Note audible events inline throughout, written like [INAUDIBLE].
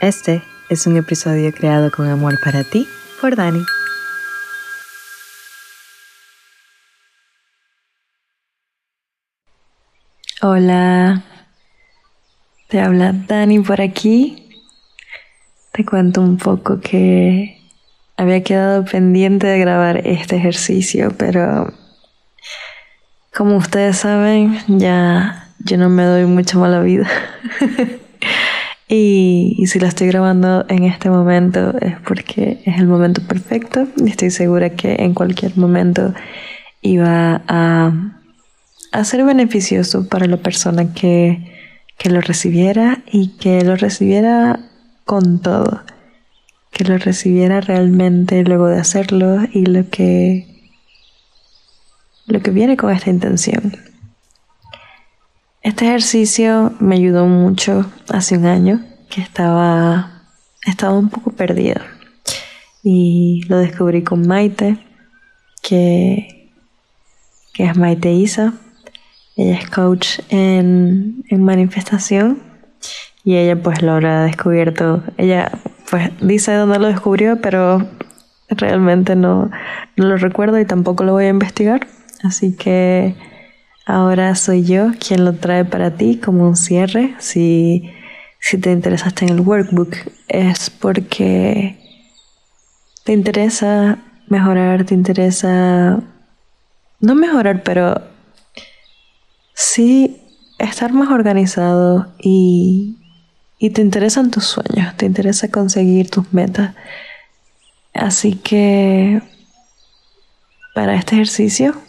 Este es un episodio creado con amor para ti por Dani. Hola, te habla Dani por aquí. Te cuento un poco que había quedado pendiente de grabar este ejercicio, pero como ustedes saben, ya yo no me doy mucha mala vida. [LAUGHS] y, si lo estoy grabando en este momento es porque es el momento perfecto y estoy segura que en cualquier momento iba a, a ser beneficioso para la persona que, que lo recibiera y que lo recibiera con todo, que lo recibiera realmente luego de hacerlo y lo que lo que viene con esta intención. Este ejercicio me ayudó mucho hace un año que estaba, estaba un poco perdida y lo descubrí con Maite, que, que es Maite Isa. Ella es coach en, en manifestación y ella pues lo habrá descubierto. Ella pues dice dónde lo descubrió, pero realmente no, no lo recuerdo y tampoco lo voy a investigar. Así que Ahora soy yo quien lo trae para ti como un cierre. Si, te interesaste en el workbook es porque te interesa mejorar, te interesa no mejorar, pero sí estar más organizado y, y te interesan tus sueños, te interesa conseguir tus metas. Así que para este ejercicio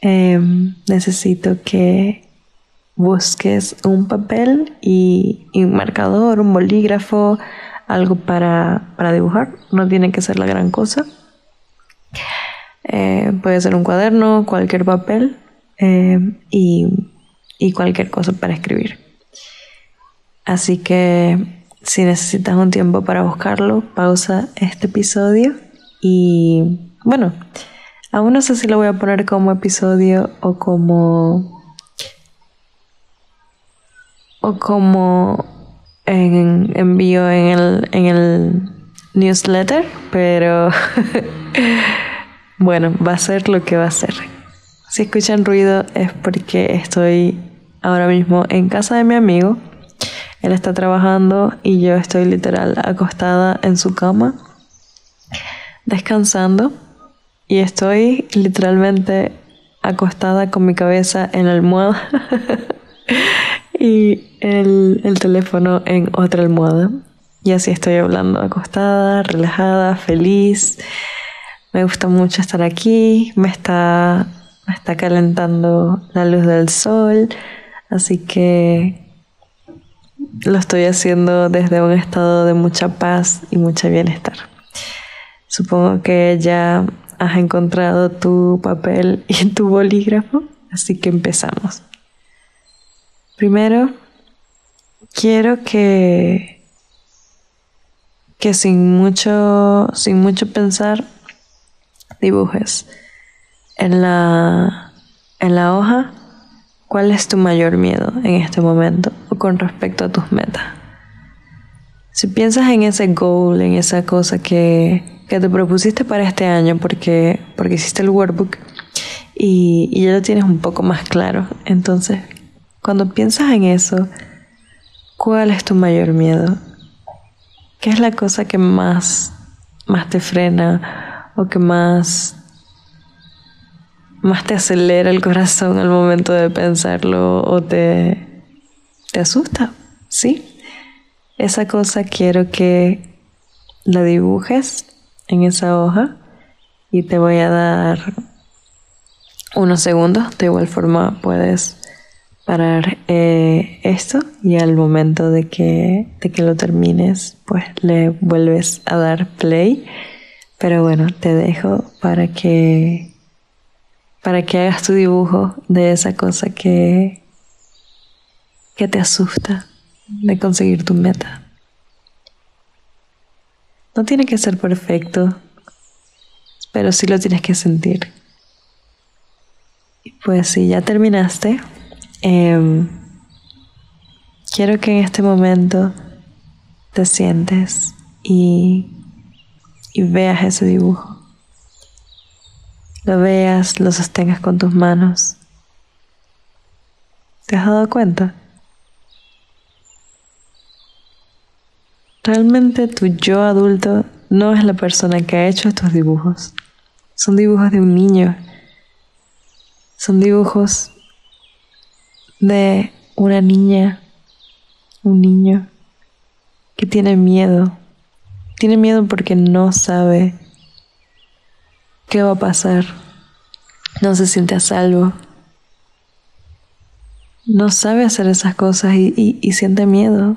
Em, necesito que busques un papel y, un marcador, un bolígrafo, algo para, dibujar. No tiene que ser la gran cosa. Eh, puede ser un cuaderno, cualquier papel em, y, y cualquier cosa para escribir. Así que si necesitas un tiempo para buscarlo, pausa este episodio y bueno, Aún no sé si lo voy a poner como episodio o como. o como en envío en el, en el newsletter, pero [LAUGHS] bueno, va a ser lo que va a ser. Si escuchan ruido es porque estoy ahora mismo en casa de mi amigo. Él está trabajando y yo estoy literal acostada en su cama, descansando y estoy literalmente acostada con mi cabeza en la almohada [LAUGHS] y el, el, teléfono en otra almohada. Y así estoy hablando acostada, relajada, feliz. Me gusta mucho estar aquí, me está, me está calentando la luz del sol, así que lo estoy haciendo desde un estado de mucha paz y mucho bienestar. Supongo que ya has encontrado tu papel y tu bolígrafo, así que empezamos. Primero, quiero que, que sin mucho, sin mucho pensar, dibujes en la, en la hoja cuál es tu mayor miedo en este momento o con respecto a tus metas. Si piensas en ese goal, en esa cosa que, que te propusiste para este año porque, porque hiciste el workbook y, y ya lo tienes un poco más claro. Entonces, cuando piensas en eso, ¿cuál es tu mayor miedo? ¿Qué es la cosa que más, más te frena o que más, más te acelera el corazón al momento de pensarlo o te, te asusta? ¿Sí? Esa cosa quiero que la dibujes en esa hoja y te voy a dar unos segundos. De igual forma puedes parar eh, esto y al momento de que, de que lo termines pues le vuelves a dar play. Pero bueno, te dejo para que para que hagas tu dibujo de esa cosa que que te asusta de conseguir tu meta. No tiene que ser perfecto, pero sí lo tienes que sentir. Y pues si ya terminaste, em, quiero que en este momento te sientes y, y veas ese dibujo. Lo veas, lo sostengas con tus manos. ¿Te has dado cuenta? Realmente tu yo adulto no es la persona que ha hecho estos dibujos. Son dibujos de un niño. Son dibujos de una niña, un niño que tiene miedo. Tiene miedo porque no sabe qué va a pasar. No se siente a salvo. No sabe hacer esas cosas y, y siente miedo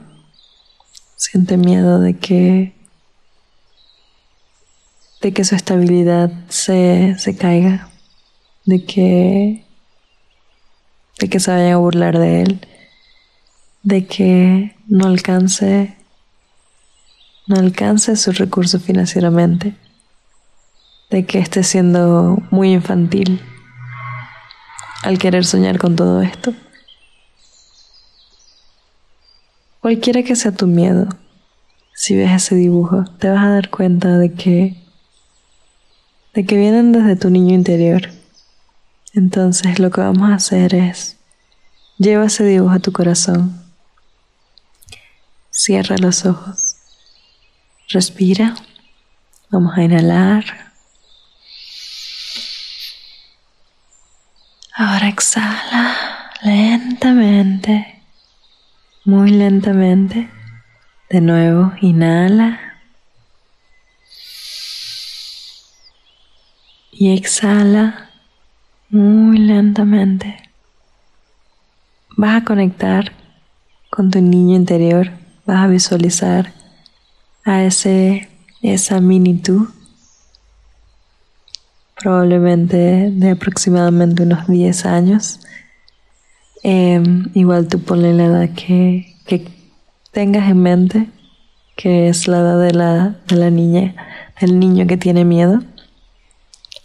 siente miedo de que de que su estabilidad se, se caiga, de que de que se vayan a burlar de él, de que no alcance no alcance su recurso financieramente, de que esté siendo muy infantil al querer soñar con todo esto. Cualquiera que sea tu miedo, si ves ese dibujo, te vas a dar cuenta de que de que vienen desde tu niño interior. Entonces, lo que vamos a hacer es lleva ese dibujo a tu corazón. Cierra los ojos. Respira. Vamos a inhalar. Ahora exhala lentamente muy lentamente. De nuevo, inhala. Y exhala muy lentamente. Vas a conectar con tu niño interior. Vas a visualizar a ese, esa mini tú. Probablemente de aproximadamente unos 10 años Em, igual tú ponle la edad que, tengas en mente, que es la edad de la, de la niña, del niño que tiene miedo.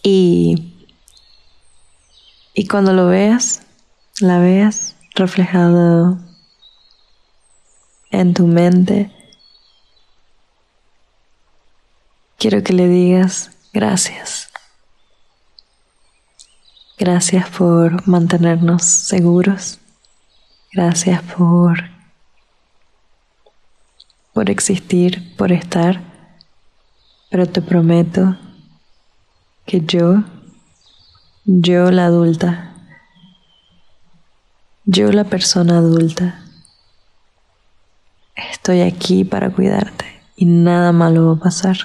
Y, y cuando lo veas, la veas reflejado en tu mente, quiero que le digas gracias. Gracias por mantenernos seguros. Gracias por, por existir, por estar. Pero te prometo que yo, yo la adulta, yo la persona adulta, estoy aquí para cuidarte y nada malo va a pasar.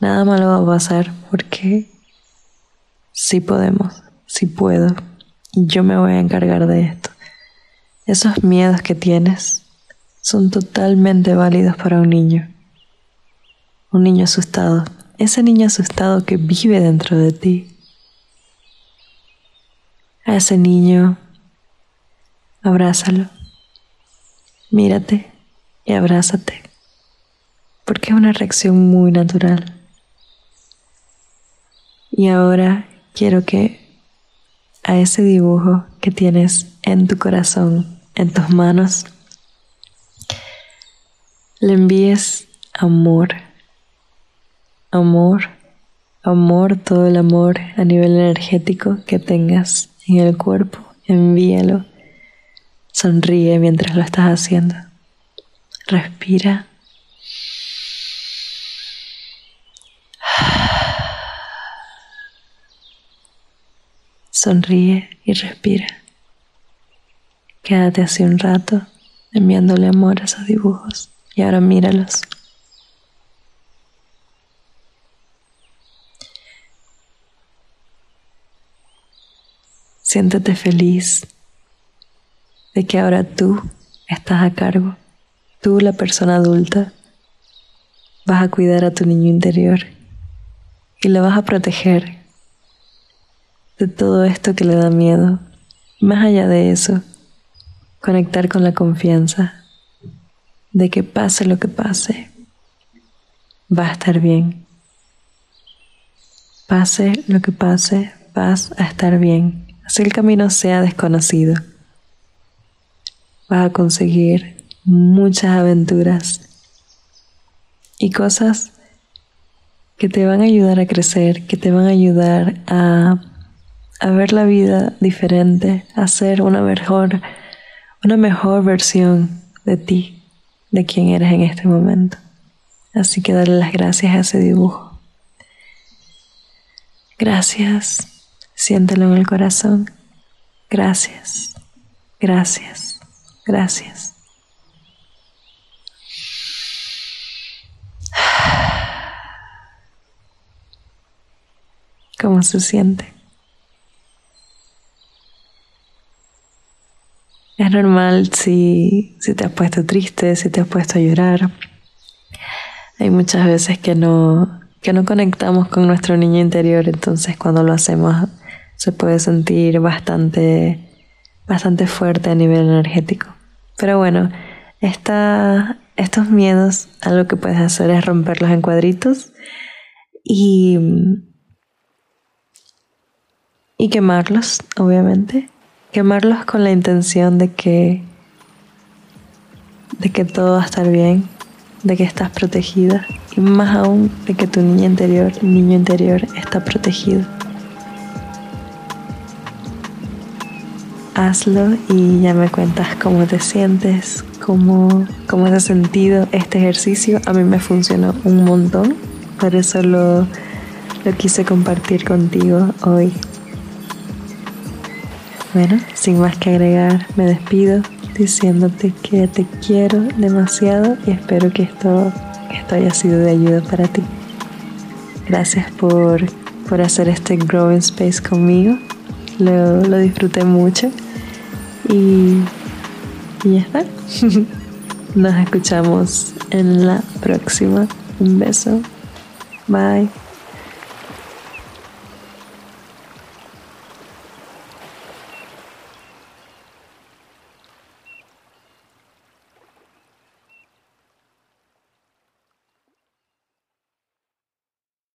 Nada malo va a pasar porque sí podemos, sí puedo, y yo me voy a encargar de esto. Esos miedos que tienes son totalmente válidos para un niño. Un niño asustado, ese niño asustado que vive dentro de ti. A ese niño, abrázalo, mírate y abrázate, porque es una reacción muy natural. Y ahora quiero que a ese dibujo que tienes en tu corazón, en tus manos, le envíes amor, amor, amor, todo el amor a nivel energético que tengas en el cuerpo, envíalo. Sonríe mientras lo estás haciendo. Respira Sonríe y respira. Quédate así un rato enviándole amor a esos dibujos y ahora míralos. Siéntete feliz de que ahora tú estás a cargo, tú la persona adulta, vas a cuidar a tu niño interior y lo vas a proteger de todo esto que le da miedo. Más allá de eso, conectar con la confianza de que pase lo que pase, va a estar bien. Pase lo que pase, vas a estar bien. Así el camino sea desconocido. Vas a conseguir muchas aventuras y cosas que te van a ayudar a crecer, que te van a ayudar a, a ver la vida diferente, a ser una mejor, una mejor versión de ti, de quien eres en este momento. Así que dale las gracias a ese dibujo. Gracias. Siéntelo en el corazón. Gracias. Gracias. Gracias. [SIGHS] ¿Cómo se siente? Es normal si, si te has puesto triste, si te has puesto a llorar. Hay muchas veces que no, que no conectamos con nuestro niño interior, entonces cuando lo hacemos se puede sentir bastante, bastante fuerte a nivel energético. Pero bueno, esta, estos miedos, algo que puedes hacer es romperlos en cuadritos y, y quemarlos, obviamente. Quemarlos con la intención de que, de que todo va a estar bien, de que estás protegida y más aún de que tu niña interior, niño interior está protegido. Hazlo y ya me cuentas cómo te sientes, cómo, cómo has sentido este ejercicio. A mí me funcionó un montón, por eso lo, lo quise compartir contigo hoy. Bueno, sin más que agregar, me despido diciéndote que te quiero demasiado y espero que esto, esto haya sido de ayuda para ti. Gracias por, por hacer este Growing Space conmigo. Lo, lo disfruté mucho y, y ya está. [LAUGHS] Nos escuchamos en la próxima. Un beso. Bye.